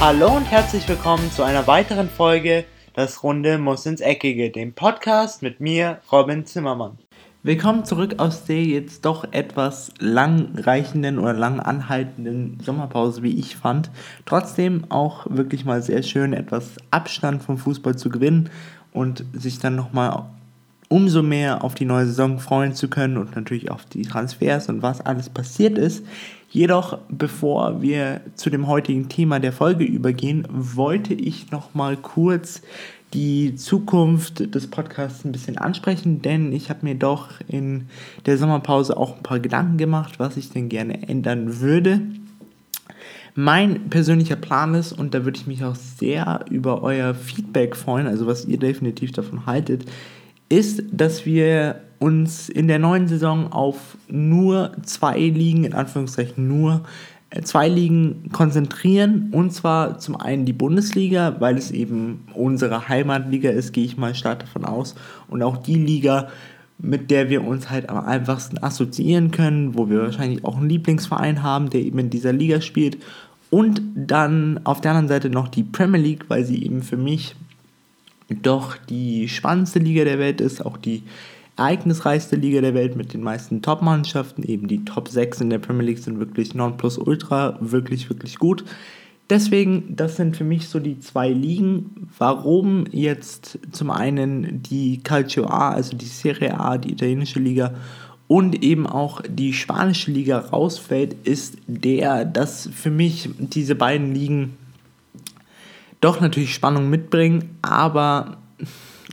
Hallo und herzlich willkommen zu einer weiteren Folge Das Runde muss ins Eckige, dem Podcast mit mir, Robin Zimmermann. Willkommen zurück aus der jetzt doch etwas langreichenden oder lang anhaltenden Sommerpause, wie ich fand. Trotzdem auch wirklich mal sehr schön, etwas Abstand vom Fußball zu gewinnen und sich dann nochmal umso mehr auf die neue Saison freuen zu können und natürlich auf die Transfers und was alles passiert ist. Jedoch, bevor wir zu dem heutigen Thema der Folge übergehen, wollte ich noch mal kurz die Zukunft des Podcasts ein bisschen ansprechen, denn ich habe mir doch in der Sommerpause auch ein paar Gedanken gemacht, was ich denn gerne ändern würde. Mein persönlicher Plan ist, und da würde ich mich auch sehr über euer Feedback freuen, also was ihr definitiv davon haltet, ist, dass wir uns in der neuen Saison auf nur zwei Ligen, in Anführungszeichen nur äh, zwei Ligen konzentrieren. Und zwar zum einen die Bundesliga, weil es eben unsere Heimatliga ist, gehe ich mal stark davon aus. Und auch die Liga, mit der wir uns halt am einfachsten assoziieren können, wo wir wahrscheinlich auch einen Lieblingsverein haben, der eben in dieser Liga spielt. Und dann auf der anderen Seite noch die Premier League, weil sie eben für mich doch die spannendste Liga der Welt ist, auch die ereignisreichste Liga der Welt mit den meisten Top-Mannschaften. Eben die Top 6 in der Premier League sind wirklich non plus ultra, wirklich, wirklich gut. Deswegen, das sind für mich so die zwei Ligen. Warum jetzt zum einen die Calcio A, also die Serie A, die italienische Liga und eben auch die spanische Liga rausfällt, ist der, dass für mich diese beiden Ligen doch natürlich Spannung mitbringen, aber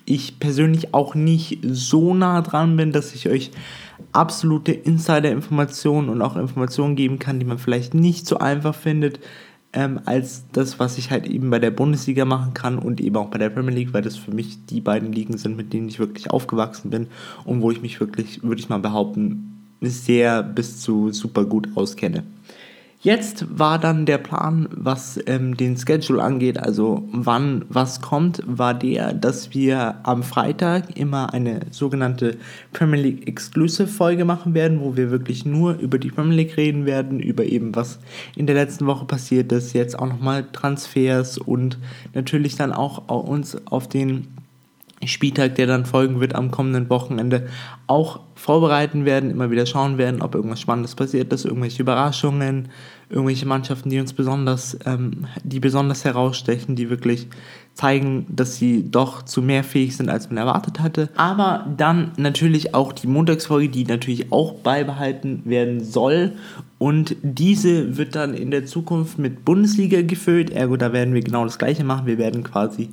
ich persönlich auch nicht so nah dran bin, dass ich euch absolute Insider-Informationen und auch Informationen geben kann, die man vielleicht nicht so einfach findet, ähm, als das, was ich halt eben bei der Bundesliga machen kann und eben auch bei der Premier League, weil das für mich die beiden Ligen sind, mit denen ich wirklich aufgewachsen bin und wo ich mich wirklich, würde ich mal behaupten, sehr bis zu super gut auskenne. Jetzt war dann der Plan, was ähm, den Schedule angeht, also wann was kommt, war der, dass wir am Freitag immer eine sogenannte Premier League Exclusive Folge machen werden, wo wir wirklich nur über die Premier League reden werden, über eben was in der letzten Woche passiert ist, jetzt auch nochmal Transfers und natürlich dann auch uns auf den Spieltag, der dann folgen wird am kommenden Wochenende, auch vorbereiten werden, immer wieder schauen werden, ob irgendwas Spannendes passiert ist, irgendwelche Überraschungen, irgendwelche Mannschaften, die uns besonders, ähm, die besonders herausstechen, die wirklich zeigen, dass sie doch zu mehr fähig sind, als man erwartet hatte. Aber dann natürlich auch die Montagsfolge, die natürlich auch beibehalten werden soll. Und diese wird dann in der Zukunft mit Bundesliga gefüllt. Ergo, da werden wir genau das gleiche machen. Wir werden quasi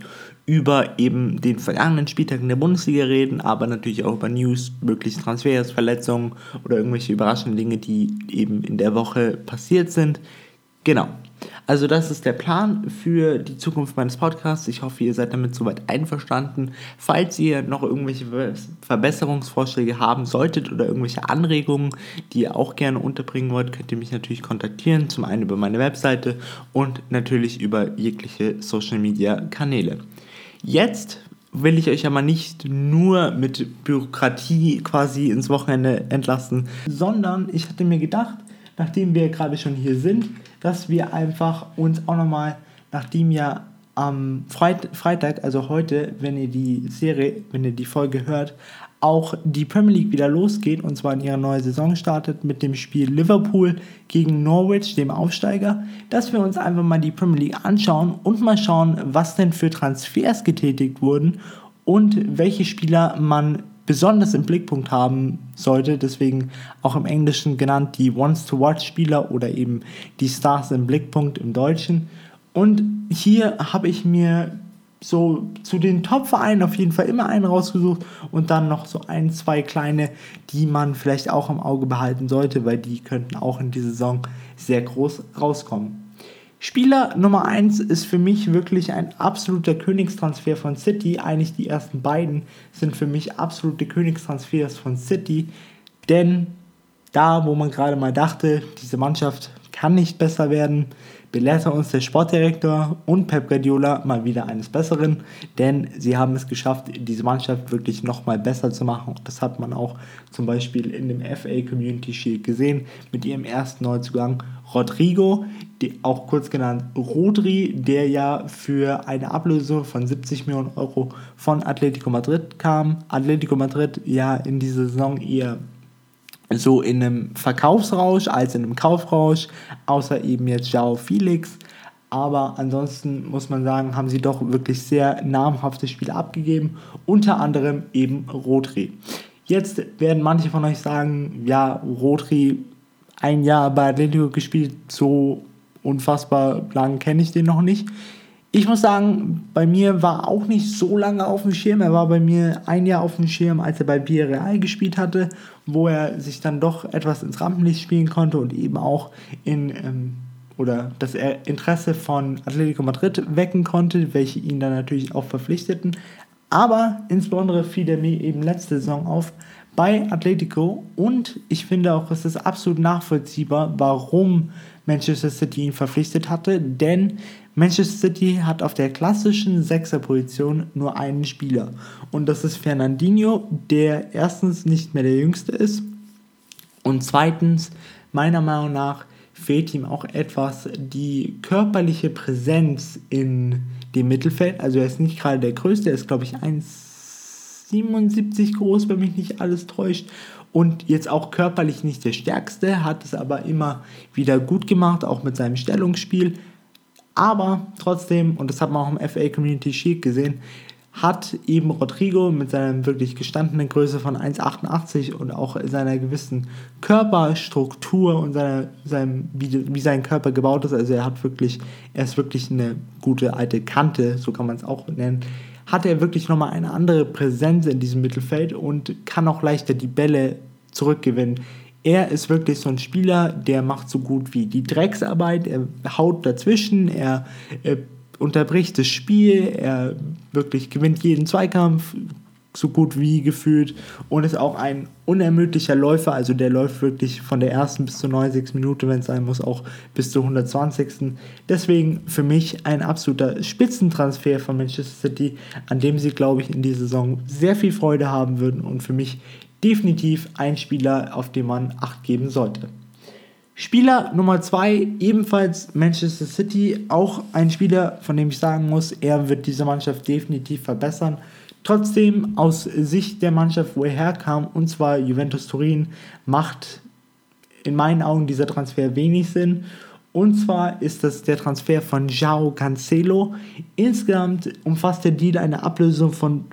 über eben den vergangenen Spieltag in der Bundesliga reden, aber natürlich auch über News, mögliche Transfers, Verletzungen oder irgendwelche überraschenden Dinge, die eben in der Woche passiert sind. Genau. Also das ist der Plan für die Zukunft meines Podcasts. Ich hoffe, ihr seid damit soweit einverstanden. Falls ihr noch irgendwelche Verbesserungsvorschläge haben solltet oder irgendwelche Anregungen, die ihr auch gerne unterbringen wollt, könnt ihr mich natürlich kontaktieren. Zum einen über meine Webseite und natürlich über jegliche Social-Media-Kanäle. Jetzt will ich euch aber nicht nur mit Bürokratie quasi ins Wochenende entlassen, sondern ich hatte mir gedacht, nachdem wir gerade schon hier sind, dass wir einfach uns auch nochmal, nachdem ja am Freitag, also heute, wenn ihr die Serie, wenn ihr die Folge hört, auch die Premier League wieder losgeht und zwar in ihrer neuen Saison startet mit dem Spiel Liverpool gegen Norwich, dem Aufsteiger, dass wir uns einfach mal die Premier League anschauen und mal schauen, was denn für Transfers getätigt wurden und welche Spieler man besonders im Blickpunkt haben sollte, deswegen auch im Englischen genannt die Wants-to-Watch-Spieler oder eben die Stars im Blickpunkt im Deutschen. Und hier habe ich mir so zu den Top-Vereinen auf jeden Fall immer einen rausgesucht und dann noch so ein, zwei kleine, die man vielleicht auch im Auge behalten sollte, weil die könnten auch in dieser Saison sehr groß rauskommen. Spieler Nummer 1 ist für mich wirklich ein absoluter Königstransfer von City. Eigentlich die ersten beiden sind für mich absolute Königstransfers von City, denn da, wo man gerade mal dachte, diese Mannschaft kann nicht besser werden, belehrte uns der Sportdirektor und Pep Guardiola mal wieder eines Besseren, denn sie haben es geschafft, diese Mannschaft wirklich nochmal besser zu machen. Das hat man auch zum Beispiel in dem FA Community Shield gesehen mit ihrem ersten Neuzugang Rodrigo, die, auch kurz genannt Rodri, der ja für eine Ablösung von 70 Millionen Euro von Atletico Madrid kam. Atletico Madrid ja in dieser Saison eher so in einem Verkaufsrausch als in einem Kaufrausch, außer eben jetzt Jao Felix. Aber ansonsten muss man sagen, haben sie doch wirklich sehr namhafte Spiele abgegeben, unter anderem eben Rodri. Jetzt werden manche von euch sagen, ja, Rodri ein Jahr bei Atletico gespielt, so unfassbar lang kenne ich den noch nicht. Ich muss sagen, bei mir war auch nicht so lange auf dem Schirm. Er war bei mir ein Jahr auf dem Schirm, als er bei Villarreal gespielt hatte, wo er sich dann doch etwas ins Rampenlicht spielen konnte und eben auch in ähm, oder das Interesse von Atletico Madrid wecken konnte, welche ihn dann natürlich auch verpflichteten. Aber insbesondere fiel er mir eben letzte Saison auf bei Atletico und ich finde auch, es ist absolut nachvollziehbar, warum Manchester City ihn verpflichtet hatte, denn Manchester City hat auf der klassischen Sechserposition nur einen Spieler und das ist Fernandinho, der erstens nicht mehr der Jüngste ist und zweitens meiner Meinung nach fehlt ihm auch etwas die körperliche Präsenz in dem Mittelfeld. Also er ist nicht gerade der Größte, er ist glaube ich 1,77 groß, wenn mich nicht alles täuscht und jetzt auch körperlich nicht der Stärkste, hat es aber immer wieder gut gemacht, auch mit seinem Stellungsspiel. Aber trotzdem, und das hat man auch im FA Community Shield gesehen, hat eben Rodrigo mit seiner wirklich gestandenen Größe von 1,88 und auch seiner gewissen Körperstruktur und seiner, seinem, wie, wie sein Körper gebaut ist, also er hat wirklich, er ist wirklich eine gute alte Kante, so kann man es auch nennen, hat er wirklich nochmal eine andere Präsenz in diesem Mittelfeld und kann auch leichter die Bälle zurückgewinnen. Er ist wirklich so ein Spieler, der macht so gut wie die Drecksarbeit, er haut dazwischen, er, er unterbricht das Spiel, er wirklich gewinnt jeden Zweikampf, so gut wie gefühlt und ist auch ein unermüdlicher Läufer, also der läuft wirklich von der ersten bis zur 90. Minute, wenn es sein muss, auch bis zur 120. Deswegen für mich ein absoluter Spitzentransfer von Manchester City, an dem sie, glaube ich, in dieser Saison sehr viel Freude haben würden und für mich definitiv ein Spieler, auf den man Acht geben sollte. Spieler Nummer 2, ebenfalls Manchester City, auch ein Spieler, von dem ich sagen muss, er wird diese Mannschaft definitiv verbessern. Trotzdem aus Sicht der Mannschaft, wo er herkam, und zwar Juventus Turin, macht in meinen Augen dieser Transfer wenig Sinn. Und zwar ist das der Transfer von Joao Cancelo. Insgesamt umfasst der Deal eine Ablösung von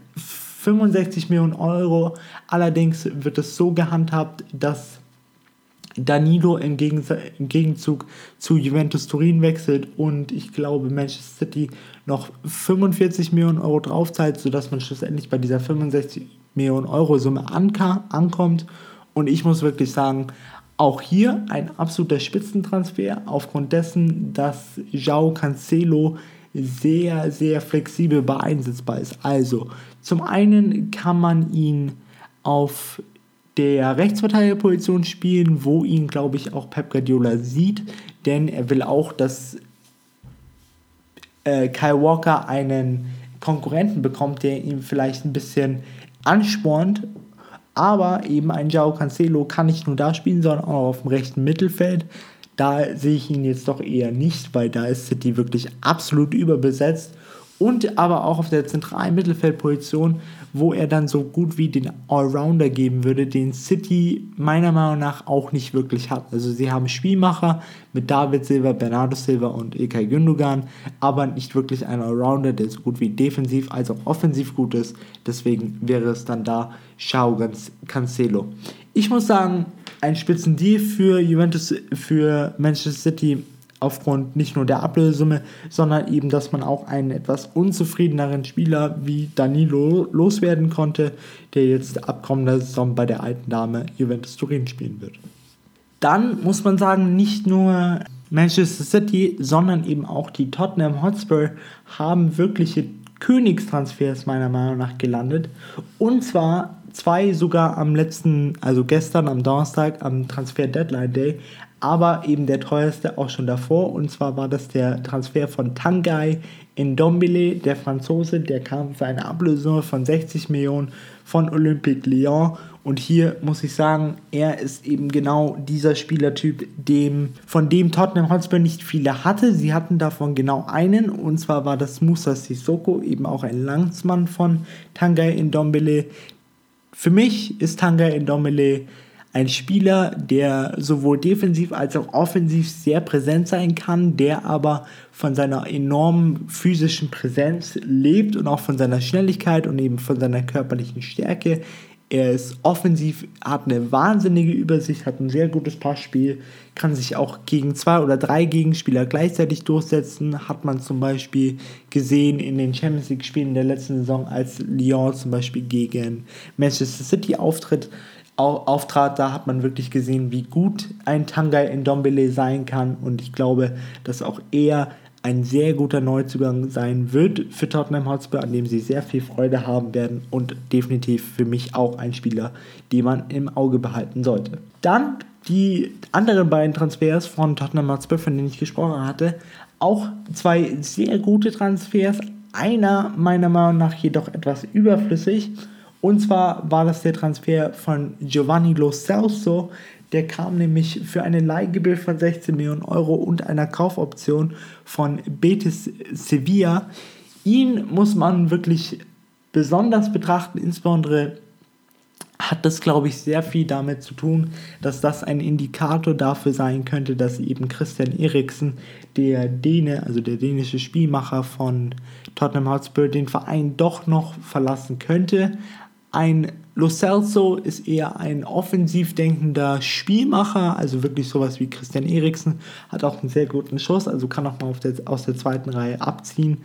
65 Millionen Euro. Allerdings wird es so gehandhabt, dass Danilo im, Gegenzug zu Juventus Turin wechselt und ich glaube Manchester City noch 45 Millionen Euro draufzahlt, sodass man schlussendlich bei dieser 65 Millionen Euro Summe ankommt. Und ich muss wirklich sagen, auch hier ein absoluter Spitzentransfer aufgrund dessen, dass João Cancelo sehr, sehr flexibel beeinsetzbar ist. Also, zum einen kann man ihn auf der Rechtsverteidigerposition spielen, wo ihn, glaube ich, auch Pep Guardiola sieht, denn er will auch, dass äh, Kyle Walker einen Konkurrenten bekommt, der ihn vielleicht ein bisschen anspornt. Aber eben ein Jao Cancelo kann nicht nur da spielen, sondern auch auf dem rechten Mittelfeld. Da sehe ich ihn jetzt doch eher nicht, weil da ist City wirklich absolut überbesetzt und aber auch auf der zentralen Mittelfeldposition, wo er dann so gut wie den Allrounder geben würde, den City meiner Meinung nach auch nicht wirklich hat. Also sie haben Spielmacher mit David Silva, Bernardo Silva und Ilkay Gündogan, aber nicht wirklich ein Allrounder, der so gut wie defensiv als auch offensiv gut ist. Deswegen wäre es dann da Xiao Cancelo. Ich muss sagen, ein Spitzendeal für Juventus, für Manchester City aufgrund nicht nur der Ablösesumme, sondern eben, dass man auch einen etwas unzufriedeneren Spieler wie Danilo loswerden konnte, der jetzt ab kommender Saison bei der alten Dame Juventus Turin spielen wird. Dann muss man sagen, nicht nur Manchester City, sondern eben auch die Tottenham Hotspur haben wirkliche Königstransfers meiner Meinung nach gelandet. Und zwar zwei sogar am letzten, also gestern am Donnerstag, am Transfer Deadline Day. aber eben der teuerste auch schon davor. Und zwar war das der Transfer von Tanguy in Dombele, der Franzose, der kam für eine Ablösung von 60 Millionen von Olympique Lyon. Und hier muss ich sagen, er ist eben genau dieser Spielertyp, dem, von dem Tottenham Hotspur nicht viele hatte. Sie hatten davon genau einen, und zwar war das Musa Sissoko, eben auch ein Landsmann von Tanguy in Dombele. Für mich ist Tanguy in Dombele ein Spieler, der sowohl defensiv als auch offensiv sehr präsent sein kann, der aber von seiner enormen physischen Präsenz lebt und auch von seiner Schnelligkeit und eben von seiner körperlichen Stärke. Er ist offensiv, hat eine wahnsinnige Übersicht, hat ein sehr gutes Passspiel, kann sich auch gegen zwei oder drei Gegenspieler gleichzeitig durchsetzen. Hat man zum Beispiel gesehen in den Champions League-Spielen der letzten Saison, als Lyon zum Beispiel gegen Manchester City auftritt auftrat, da hat man wirklich gesehen, wie gut ein Tangai in Dombele sein kann. Und ich glaube, dass auch er ein sehr guter Neuzugang sein wird für Tottenham Hotspur, an dem sie sehr viel Freude haben werden und definitiv für mich auch ein Spieler, den man im Auge behalten sollte. Dann die anderen beiden Transfers von Tottenham Hotspur, von denen ich gesprochen hatte, auch zwei sehr gute Transfers. Einer meiner Meinung nach jedoch etwas überflüssig und zwar war das der Transfer von Giovanni Lo Celso. Der kam nämlich für eine Leihgebühr von 16 Millionen Euro und einer Kaufoption von Betis Sevilla. Ihn muss man wirklich besonders betrachten, insbesondere hat das, glaube ich, sehr viel damit zu tun, dass das ein Indikator dafür sein könnte, dass eben Christian Eriksen, der Däne, also der dänische Spielmacher von Tottenham Hotspur, den Verein doch noch verlassen könnte. Ein Lo Celso ist eher ein offensiv denkender Spielmacher, also wirklich sowas wie Christian Eriksen, hat auch einen sehr guten Schuss, also kann auch mal der, aus der zweiten Reihe abziehen.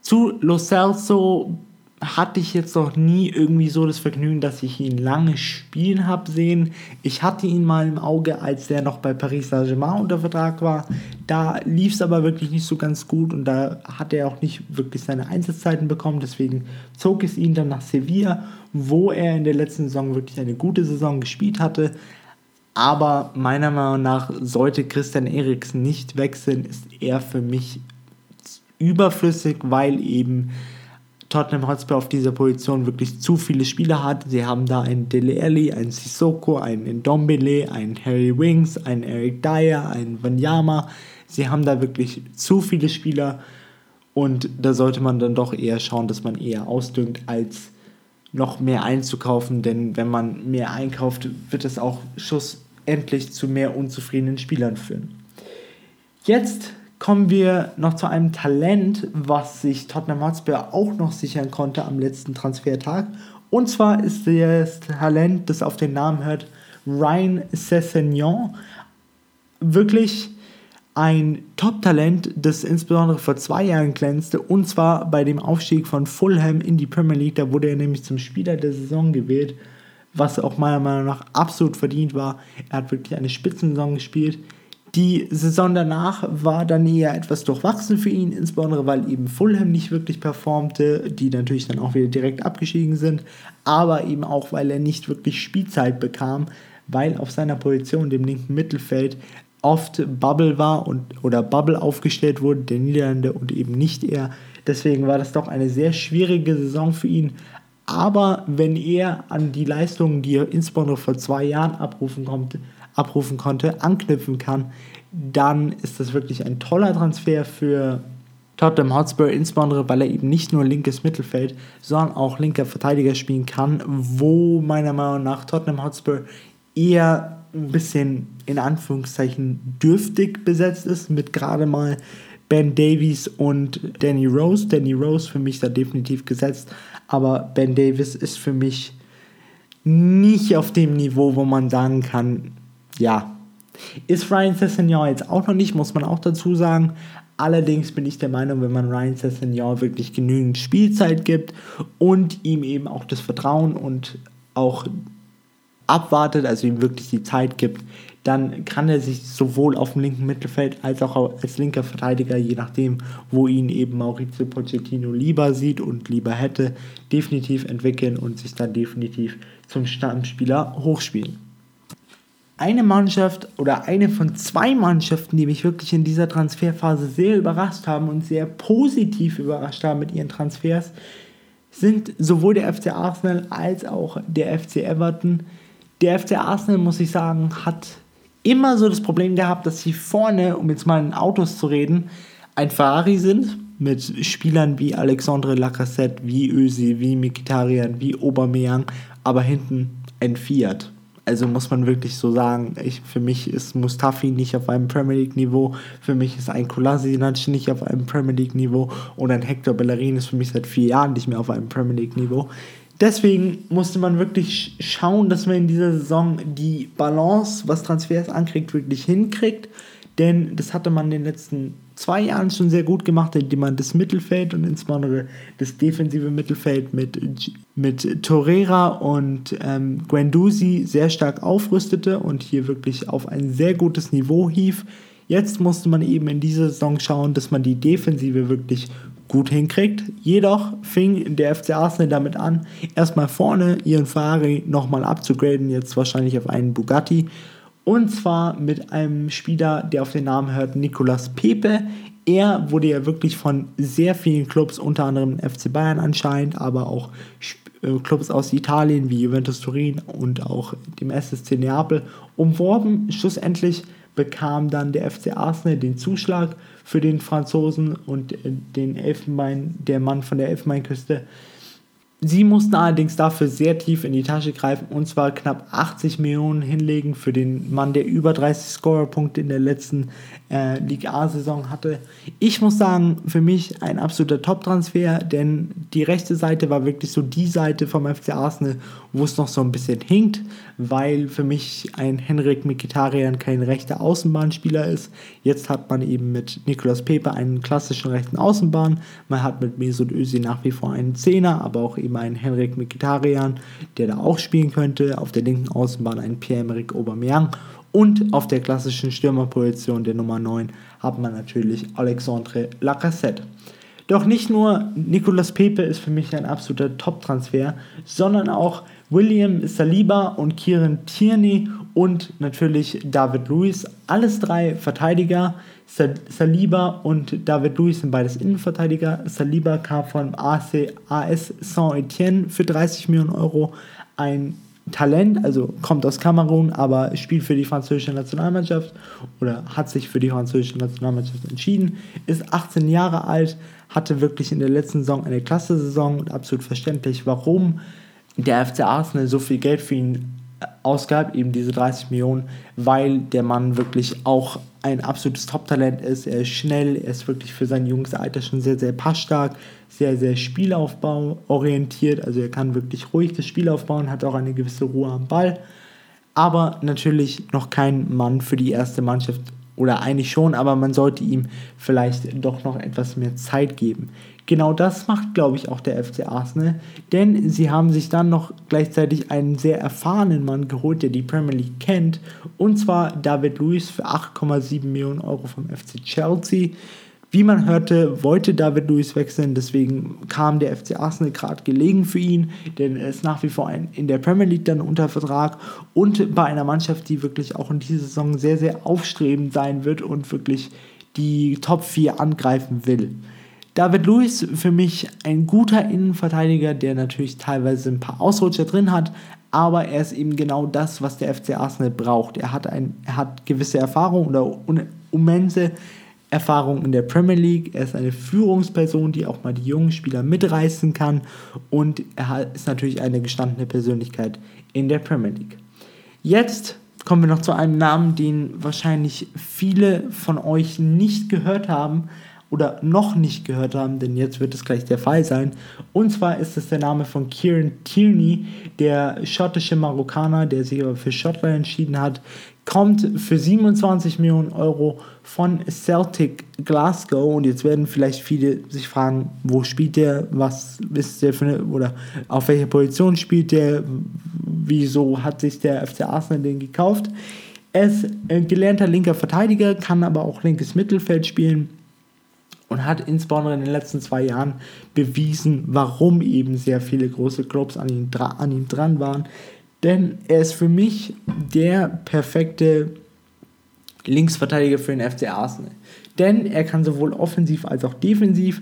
Zu Lo Celso hatte ich jetzt noch nie irgendwie so das Vergnügen, dass ich ihn lange spielen habe sehen. Ich hatte ihn mal im Auge, als er noch bei Paris Saint-Germain unter Vertrag war. Da lief es aber wirklich nicht so ganz gut und da hat er auch nicht wirklich seine Einsatzzeiten bekommen. Deswegen zog es ihn dann nach Sevilla, wo er in der letzten Saison wirklich eine gute Saison gespielt hatte. Aber meiner Meinung nach sollte Christian Eriksen nicht wechseln, ist er für mich überflüssig, weil eben Tottenham Hotspur auf dieser Position wirklich zu viele Spieler hat. Sie haben da einen Dele Alli, einen Sissoko, einen Ndombele, einen Harry Wings, einen Eric Dyer, einen Wanyama. Sie haben da wirklich zu viele Spieler und da sollte man dann doch eher schauen, dass man eher ausdüngt, als noch mehr einzukaufen, denn wenn man mehr einkauft, wird es auch schlussendlich zu mehr unzufriedenen Spielern führen. Jetzt kommen wir noch zu einem Talent, was sich Tottenham Hotspur auch noch sichern konnte am letzten Transfertag. Und zwar ist das Talent, das auf den Namen hört, Ryan Sessegnon. Wirklich ein Top-Talent, das insbesondere vor zwei Jahren glänzte, und zwar bei dem Aufstieg von Fulham in die Premier League. Da wurde er nämlich zum Spieler der Saison gewählt, was auch meiner Meinung nach absolut verdient war. Er hat wirklich eine Spitzensaison gespielt. Die Saison danach war dann eher etwas durchwachsen für ihn, insbesondere weil eben Fulham nicht wirklich performte, die natürlich dann auch wieder direkt abgestiegen sind, aber eben auch, weil er nicht wirklich Spielzeit bekam, weil auf seiner Position, dem linken Mittelfeld, oft Bubble war und oder Bubble aufgestellt wurde, der Niederlande und eben nicht er. Deswegen war das doch eine sehr schwierige Saison für ihn. Aber wenn er an die Leistungen, die er insbesondere vor zwei Jahren abrufen konnte, abrufen konnte, anknüpfen kann, dann ist das wirklich ein toller Transfer für Tottenham Hotspur, insbesondere weil er eben nicht nur linkes Mittelfeld, sondern auch linker Verteidiger spielen kann, wo meiner Meinung nach Tottenham Hotspur eher ein bisschen in Anführungszeichen dürftig besetzt ist, mit gerade mal Ben Davies und Danny Rose. Danny Rose für mich da definitiv gesetzt, aber Ben Davies ist für mich nicht auf dem Niveau, wo man sagen kann, ja, ist Ryan Sessegnon jetzt auch noch nicht, muss man auch dazu sagen. Allerdings bin ich der Meinung, wenn man Ryan Sessegnon wirklich genügend Spielzeit gibt und ihm eben auch das Vertrauen und auch abwartet, also ihm wirklich die Zeit gibt, dann kann er sich sowohl auf dem linken Mittelfeld als auch als linker Verteidiger, je nachdem, wo ihn eben Maurizio Pochettino lieber sieht und lieber hätte, definitiv entwickeln und sich dann definitiv zum Stammspieler hochspielen. Eine Mannschaft oder eine von zwei Mannschaften, die mich wirklich in dieser Transferphase sehr überrascht haben und sehr positiv überrascht haben mit ihren Transfers, sind sowohl der FC Arsenal als auch der FC Everton. Der FC Arsenal, muss ich sagen, hat immer so das Problem gehabt, dass sie vorne, um jetzt mal in Autos zu reden, ein Ferrari sind mit Spielern wie Alexandre Lacassette, wie Ösi, wie Mikitarian, wie Aubameyang, aber hinten ein Fiat. Also muss man wirklich so sagen, ich, für mich ist Mustafi nicht auf einem Premier League Niveau, für mich ist ein Kolasinac nicht auf einem Premier League Niveau und ein Hector Bellerin ist für mich seit vier Jahren nicht mehr auf einem Premier League Niveau. Deswegen musste man wirklich schauen, dass man in dieser Saison die Balance, was Transfers ankriegt, wirklich hinkriegt. Denn das hatte man in den letzten zwei Jahren schon sehr gut gemacht, indem man das Mittelfeld und insbesondere das defensive Mittelfeld mit, mit Torreira und ähm, Guendouzi sehr stark aufrüstete und hier wirklich auf ein sehr gutes Niveau hief. Jetzt musste man eben in dieser Saison schauen, dass man die Defensive wirklich gut hinkriegt. Jedoch fing der FC Arsenal damit an, erstmal vorne ihren Ferrari nochmal abzugraden, jetzt wahrscheinlich auf einen Bugatti und zwar mit einem Spieler, der auf den Namen hört, Nicolas Pepe. Er wurde ja wirklich von sehr vielen Clubs, unter anderem FC Bayern anscheinend, aber auch äh, Clubs aus Italien wie Juventus Turin und auch dem SSC Neapel umworben. Schlussendlich bekam dann der FC Arsenal den Zuschlag für den Franzosen und äh, den Elfenbein, der Mann von der Elfenbeinküste Sie mussten allerdings dafür sehr tief in die Tasche greifen und zwar knapp 80 Millionen hinlegen für den Mann, der über 30 Scorerpunkte in der letzten äh, Liga A-Saison hatte. Ich muss sagen, für mich ein absoluter Top-Transfer, denn die rechte Seite war wirklich so die Seite vom FC Arsenal, wo es noch so ein bisschen hinkt, weil für mich ein Henrik Mikitarian kein rechter Außenbahnspieler ist. Jetzt hat man eben mit Nicolas Pepe einen klassischen rechten Außenbahn. Man hat mit Mesut Özil nach wie vor einen Zehner, aber auch eben einen Henrik Mkhitaryan, der da auch spielen könnte. Auf der linken Außenbahn einen Pierre-Emerick Aubameyang. Und auf der klassischen Stürmerposition der Nummer 9 hat man natürlich Alexandre Lacassette. Doch nicht nur Nicolas Pepe ist für mich ein absoluter Top-Transfer, sondern auch William Saliba und Kieran Tierney und natürlich David Luiz. Alles drei Verteidiger. Saliba und David Luiz sind beides Innenverteidiger. Saliba kam von AC, AS Saint-Etienne für 30 Millionen Euro. Ein Talent, also kommt aus Kamerun, aber spielt für die französische Nationalmannschaft oder hat sich für die französische Nationalmannschaft entschieden, ist 18 Jahre alt, hatte wirklich in der letzten Saison eine klasse Saison und absolut verständlich, warum der FC Arsenal so viel Geld für ihn ausgab, eben diese 30 Millionen, weil der Mann wirklich auch ein absolutes Top-Talent ist. Er ist schnell, er ist wirklich für sein junges Alter schon sehr, sehr passstark, sehr, sehr Spielaufbau orientiert. Also er kann wirklich ruhig das Spiel aufbauen, hat auch eine gewisse Ruhe am Ball. Aber natürlich noch kein Mann für die erste Mannschaft oder eigentlich schon, aber man sollte ihm vielleicht doch noch etwas mehr Zeit geben. Genau das macht, glaube ich, auch der FC Arsenal, denn sie haben sich dann noch gleichzeitig einen sehr erfahrenen Mann geholt, der die Premier League kennt, und zwar David Luiz für 8,7 Millionen Euro vom FC Chelsea. Wie man hörte, wollte David Luiz wechseln, deswegen kam der FC Arsenal gerade gelegen für ihn, denn er ist nach wie vor ein, in der Premier League dann unter Vertrag und bei einer Mannschaft, die wirklich auch in dieser Saison sehr, sehr aufstrebend sein wird und wirklich die Top 4 angreifen will. David Luiz für mich ein guter Innenverteidiger, der natürlich teilweise ein paar Ausrutscher drin hat, aber er ist eben genau das, was der FC Arsenal braucht. Er hat, ein, er hat gewisse Erfahrung oder immense Erfahrung in der Premier League. Er ist eine Führungsperson, die auch mal die jungen Spieler mitreißen kann und er ist natürlich eine gestandene Persönlichkeit in der Premier League. Jetzt kommen wir noch zu einem Namen, den wahrscheinlich viele von euch nicht gehört haben, oder noch nicht gehört haben, denn jetzt wird es gleich der Fall sein. Und zwar ist es der Name von Kieran Tierney, der schottische Marokkaner, der sich aber für Schottland entschieden hat, kommt für 27 Millionen Euro von Celtic Glasgow. Und jetzt werden vielleicht viele sich fragen, wo spielt der, was ist der für eine, oder auf welcher Position spielt der, wieso hat sich der FC Arsenal den gekauft. Er ist ein gelernter linker Verteidiger, kann aber auch linkes Mittelfeld spielen und hat insbesondere in den letzten zwei Jahren bewiesen, warum eben sehr viele große Clubs an ihm, an ihm dran waren. denn er ist für mich der perfekte Linksverteidiger für den FC Arsenal. Denn er kann sowohl offensiv als auch defensiv.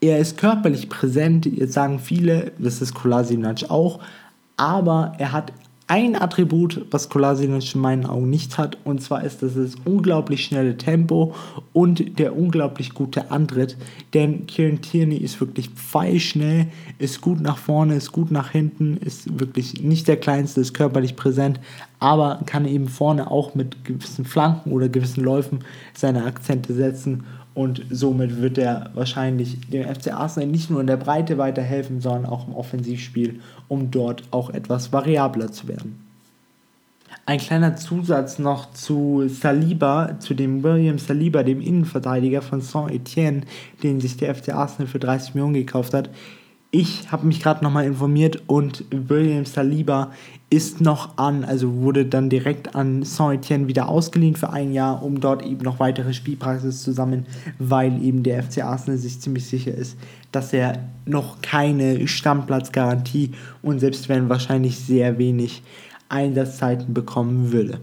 Er ist körperlich präsent, jetzt sagen viele, das ist Kolasinac auch, aber er hat ein Attribut, was Kolasinac in meinen Augen nicht hat, und zwar ist das das unglaublich schnelle Tempo und der unglaublich gute Antritt. Denn Kieran Tierney ist wirklich pfeilschnell, ist gut nach vorne, ist gut nach hinten, ist wirklich nicht der kleinste, ist körperlich präsent, aber kann eben vorne auch mit gewissen Flanken oder gewissen Läufen seine Akzente setzen und somit wird er wahrscheinlich dem FC Arsenal nicht nur in der Breite weiterhelfen, sondern auch im Offensivspiel, um dort auch etwas variabler zu werden. Ein kleiner Zusatz noch zu Saliba, zu dem William Saliba, dem Innenverteidiger von Saint-Etienne, den sich der FC Arsenal für 30 Millionen gekauft hat. Ich habe mich gerade nochmal informiert und William Saliba ist noch an, also wurde dann direkt an Saint-Etienne wieder ausgeliehen für ein Jahr, um dort eben noch weitere Spielpraxis zu sammeln, weil eben der FC Arsenal sich ziemlich sicher ist, dass er noch keine Stammplatzgarantie und selbst wenn wahrscheinlich sehr wenig Einsatzzeiten bekommen würde.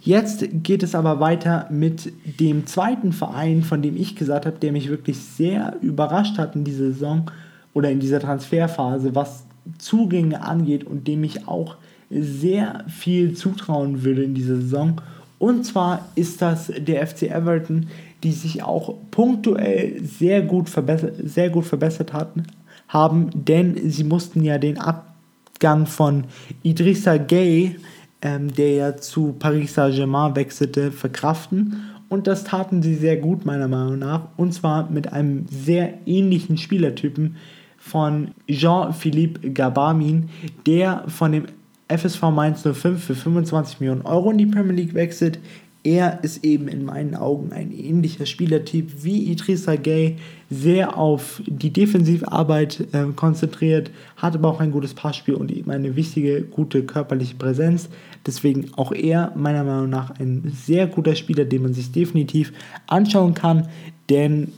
Jetzt geht es aber weiter mit dem zweiten Verein, von dem ich gesagt habe, der mich wirklich sehr überrascht hat in dieser Saison oder in dieser Transferphase, was Zugänge angeht und dem ich auch sehr viel zutrauen würde in dieser Saison. Und zwar ist das der FC Everton, die sich auch punktuell sehr gut verbessert, sehr gut verbessert hatten, haben, denn sie mussten ja den Abgang von Idrissa Gay, ähm, der ja zu Paris Saint-Germain wechselte, verkraften. Und das taten sie sehr gut, meiner Meinung nach. Und zwar mit einem sehr ähnlichen Spielertypen von Jean-Philippe Gabamin, der von dem FSV Mainz 05 für 25 Millionen Euro in die Premier League wechselt. Er ist eben in meinen Augen ein ähnlicher Spielertyp wie Idrissa Gay, sehr auf die Defensivarbeit äh, konzentriert, hat aber auch ein gutes Passspiel und eben eine wichtige, gute körperliche Präsenz. Deswegen auch er meiner Meinung nach ein sehr guter Spieler, den man sich definitiv anschauen kann, denn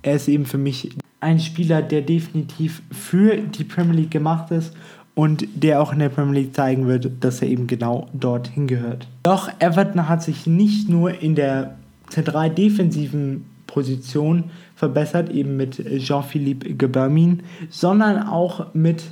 er ist eben für mich ein Spieler, der definitiv für die Premier League gemacht ist und der auch in der Premier League zeigen wird, dass er eben genau dorthin gehört. Doch Everton hat sich nicht nur in der zentral defensiven Position verbessert, eben mit Jean-Philippe Gebermin, sondern auch mit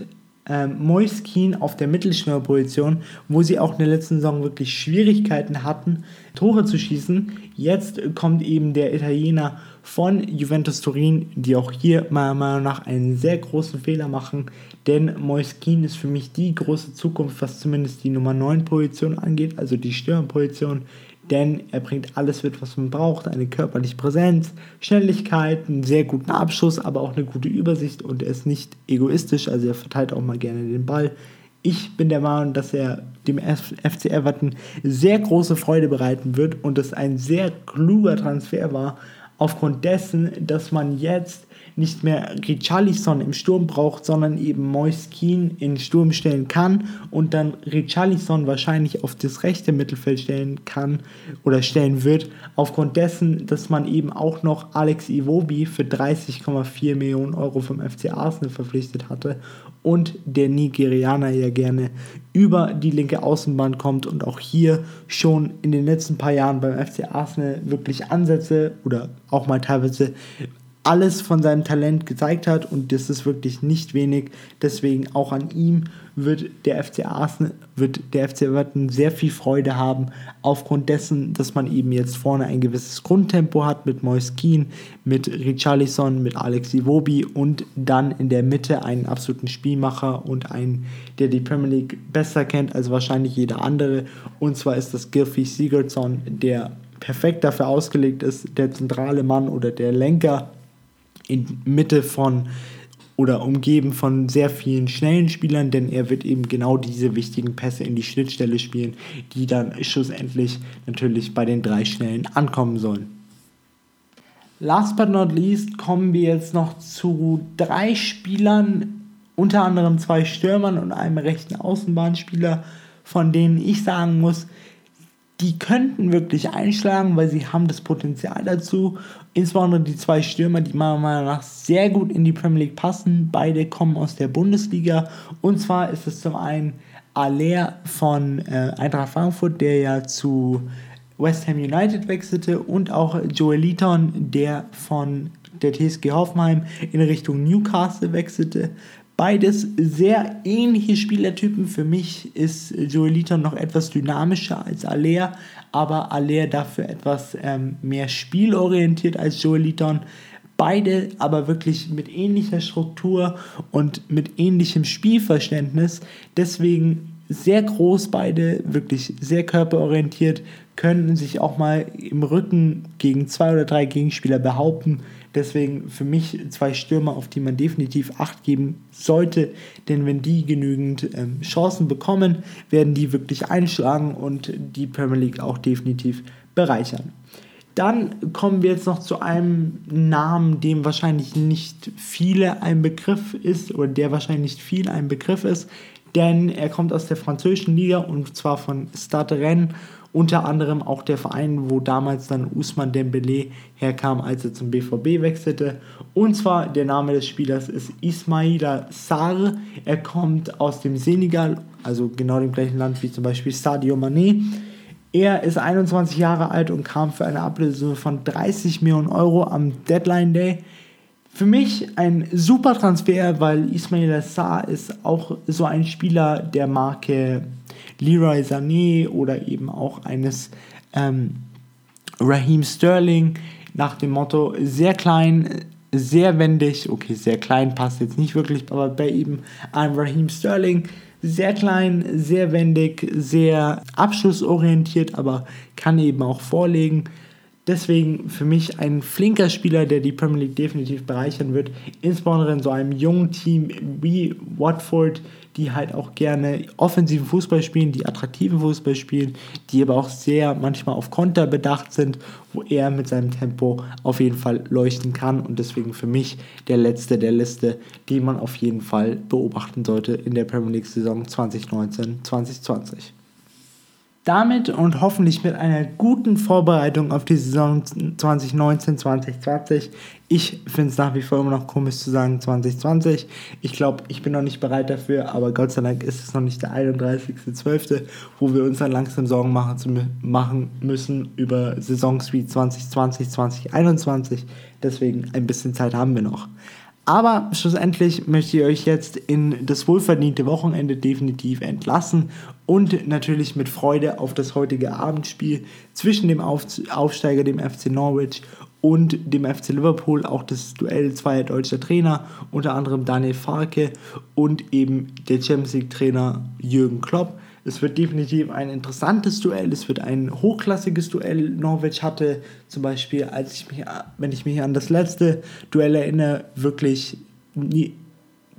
ähm, Keane auf der Mittelschnellposition, wo sie auch in der letzten Saison wirklich Schwierigkeiten hatten, Tore zu schießen. Jetzt kommt eben der Italiener von Juventus Turin, die auch hier meiner Meinung nach einen sehr großen Fehler machen, denn Moise Keane ist für mich die große Zukunft, was zumindest die Nummer 9 Position angeht, also die Stürmerposition denn er bringt alles mit, was man braucht. Eine körperliche Präsenz, Schnelligkeit, einen sehr guten Abschuss, aber auch eine gute Übersicht und er ist nicht egoistisch, also er verteilt auch mal gerne den Ball. Ich bin der Meinung, dass er dem FC Everton sehr große Freude bereiten wird und es ein sehr kluger Transfer war, aufgrund dessen, dass man jetzt nicht mehr Richarlison im Sturm braucht, sondern eben Moise Keane in Sturm stellen kann und dann Richarlison wahrscheinlich auf das rechte Mittelfeld stellen kann oder stellen wird, aufgrund dessen, dass man eben auch noch Alex Iwobi für 30,4 Millionen Euro vom FC Arsenal verpflichtet hatte und der Nigerianer ja gerne über die linke Außenbahn kommt und auch hier schon in den letzten paar Jahren beim FC Arsenal wirklich Ansätze oder auch mal teilweise alles von seinem Talent gezeigt hat und das ist wirklich nicht wenig. Deswegen auch an ihm wird der FC Arsenal, wird der FC Everton sehr viel Freude haben, aufgrund dessen, dass man eben jetzt vorne ein gewisses Grundtempo hat mit Moise Keane, mit Richarlison, mit Alex Iwobi und dann in der Mitte einen absoluten Spielmacher und einen, der die Premier League besser kennt als wahrscheinlich jeder andere. Und zwar ist das Gilfie Sigurdsson, der perfekt dafür ausgelegt ist, der zentrale Mann oder der Lenker in Mitte von oder umgeben von sehr vielen schnellen Spielern, denn er wird eben genau diese wichtigen Pässe in die Schnittstelle spielen, die dann schlussendlich natürlich bei den drei Schnellen ankommen sollen. Last but not least kommen wir jetzt noch zu drei Spielern, unter anderem zwei Stürmern und einem rechten Außenbahnspieler, von denen ich sagen muss, die könnten wirklich einschlagen, weil sie haben das Potenzial dazu. Insbesondere die zwei Stürmer, die meiner Meinung nach sehr gut in die Premier League passen. Beide kommen aus der Bundesliga. Und zwar ist es zum einen Aller von äh, Eintracht Frankfurt, der ja zu West Ham United wechselte und auch Joel Leaton, der von der TSG Hoffenheim in Richtung Newcastle wechselte. Beides sehr ähnliche Spielertypen. Für mich ist Joel Leaton noch etwas dynamischer als Aller, aber Aller dafür etwas ähm, mehr spielorientiert als Joel Leaton. Beide aber wirklich mit ähnlicher Struktur und mit ähnlichem Spielverständnis. Deswegen sehr groß beide, wirklich sehr körperorientiert, können sich auch mal im Rücken gegen zwei oder drei Gegenspieler behaupten. Deswegen für mich zwei Stürmer, auf die man definitiv Acht geben sollte, denn wenn die genügend ähm, Chancen bekommen, werden die wirklich einschlagen und die Premier League auch definitiv bereichern. Dann kommen wir jetzt noch zu einem Namen, dem wahrscheinlich nicht viele ein Begriff ist oder der wahrscheinlich nicht viel ein Begriff ist, denn er kommt aus der französischen Liga und zwar von Stade Rennes unter anderem auch der Verein, wo damals dann Usman Dembele herkam, als er zum BVB wechselte. Und zwar der Name des Spielers ist Ismaila Sarr. Er kommt aus dem Senegal, also genau dem gleichen Land wie zum Beispiel Sadio Mané. Er ist 21 Jahre alt und kam für eine Ablöse von 30 Millionen Euro am Deadline Day. Für mich ein super Transfer, weil Ismail Sarr ist auch so ein Spieler der Marke Leroy Sané oder eben auch eines ähm, Raheem Sterling nach dem Motto sehr klein, sehr wendig, okay, sehr klein passt jetzt nicht wirklich, aber bei eben einem Raheem Sterling sehr klein, sehr wendig, sehr abschlussorientiert, aber kann eben auch vorlegen. Deswegen für mich ein flinker Spieler, der die Premier League definitiv bereichern wird, insbesondere in so einem jungen Team wie Watford, die halt auch gerne offensiven Fußball spielen, die attraktiven Fußball spielen, die aber auch sehr manchmal auf Konter bedacht sind, wo er mit seinem Tempo auf jeden Fall leuchten kann und deswegen für mich der letzte der Liste, die man auf jeden Fall beobachten sollte in der Premier League Saison 2019-2020. Damit und hoffentlich mit einer guten Vorbereitung auf die Saison 2019-2020. Ich finde es nach wie vor immer noch komisch zu sagen 2020. Ich glaube, ich bin noch nicht bereit dafür, aber Gott sei Dank ist es noch nicht der 31.12., wo wir uns dann langsam Sorgen machen, zu, machen müssen über Saisons wie 2020, 2021. Deswegen ein bisschen Zeit haben wir noch. Aber schlussendlich möchte ich euch jetzt in das wohlverdiente Wochenende definitiv entlassen und natürlich mit Freude auf das heutige Abendspiel zwischen dem Aufsteiger, dem FC Norwich und dem FC Liverpool, auch das Duell zweier deutscher Trainer, unter anderem Daniel Farke und eben der Champions League Trainer Jürgen Klopp. Es wird definitiv ein interessantes Duell, es wird ein hochklassiges Duell. Norwich hatte zum Beispiel, als ich mich, wenn ich mich an das letzte Duell erinnere, wirklich nie,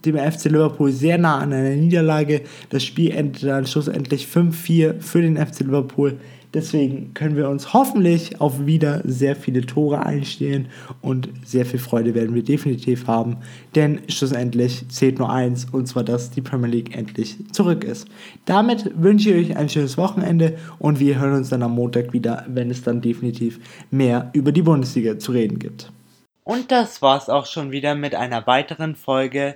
dem FC Liverpool sehr nah an einer Niederlage. Das Spiel endete dann schlussendlich 5-4 für den FC Liverpool. Deswegen können wir uns hoffentlich auf wieder sehr viele Tore einstehen und sehr viel Freude werden wir definitiv haben, denn schlussendlich zählt nur eins und zwar, dass die Premier League endlich zurück ist. Damit wünsche ich euch ein schönes Wochenende und wir hören uns dann am Montag wieder, wenn es dann definitiv mehr über die Bundesliga zu reden gibt. Und das war's auch schon wieder mit einer weiteren Folge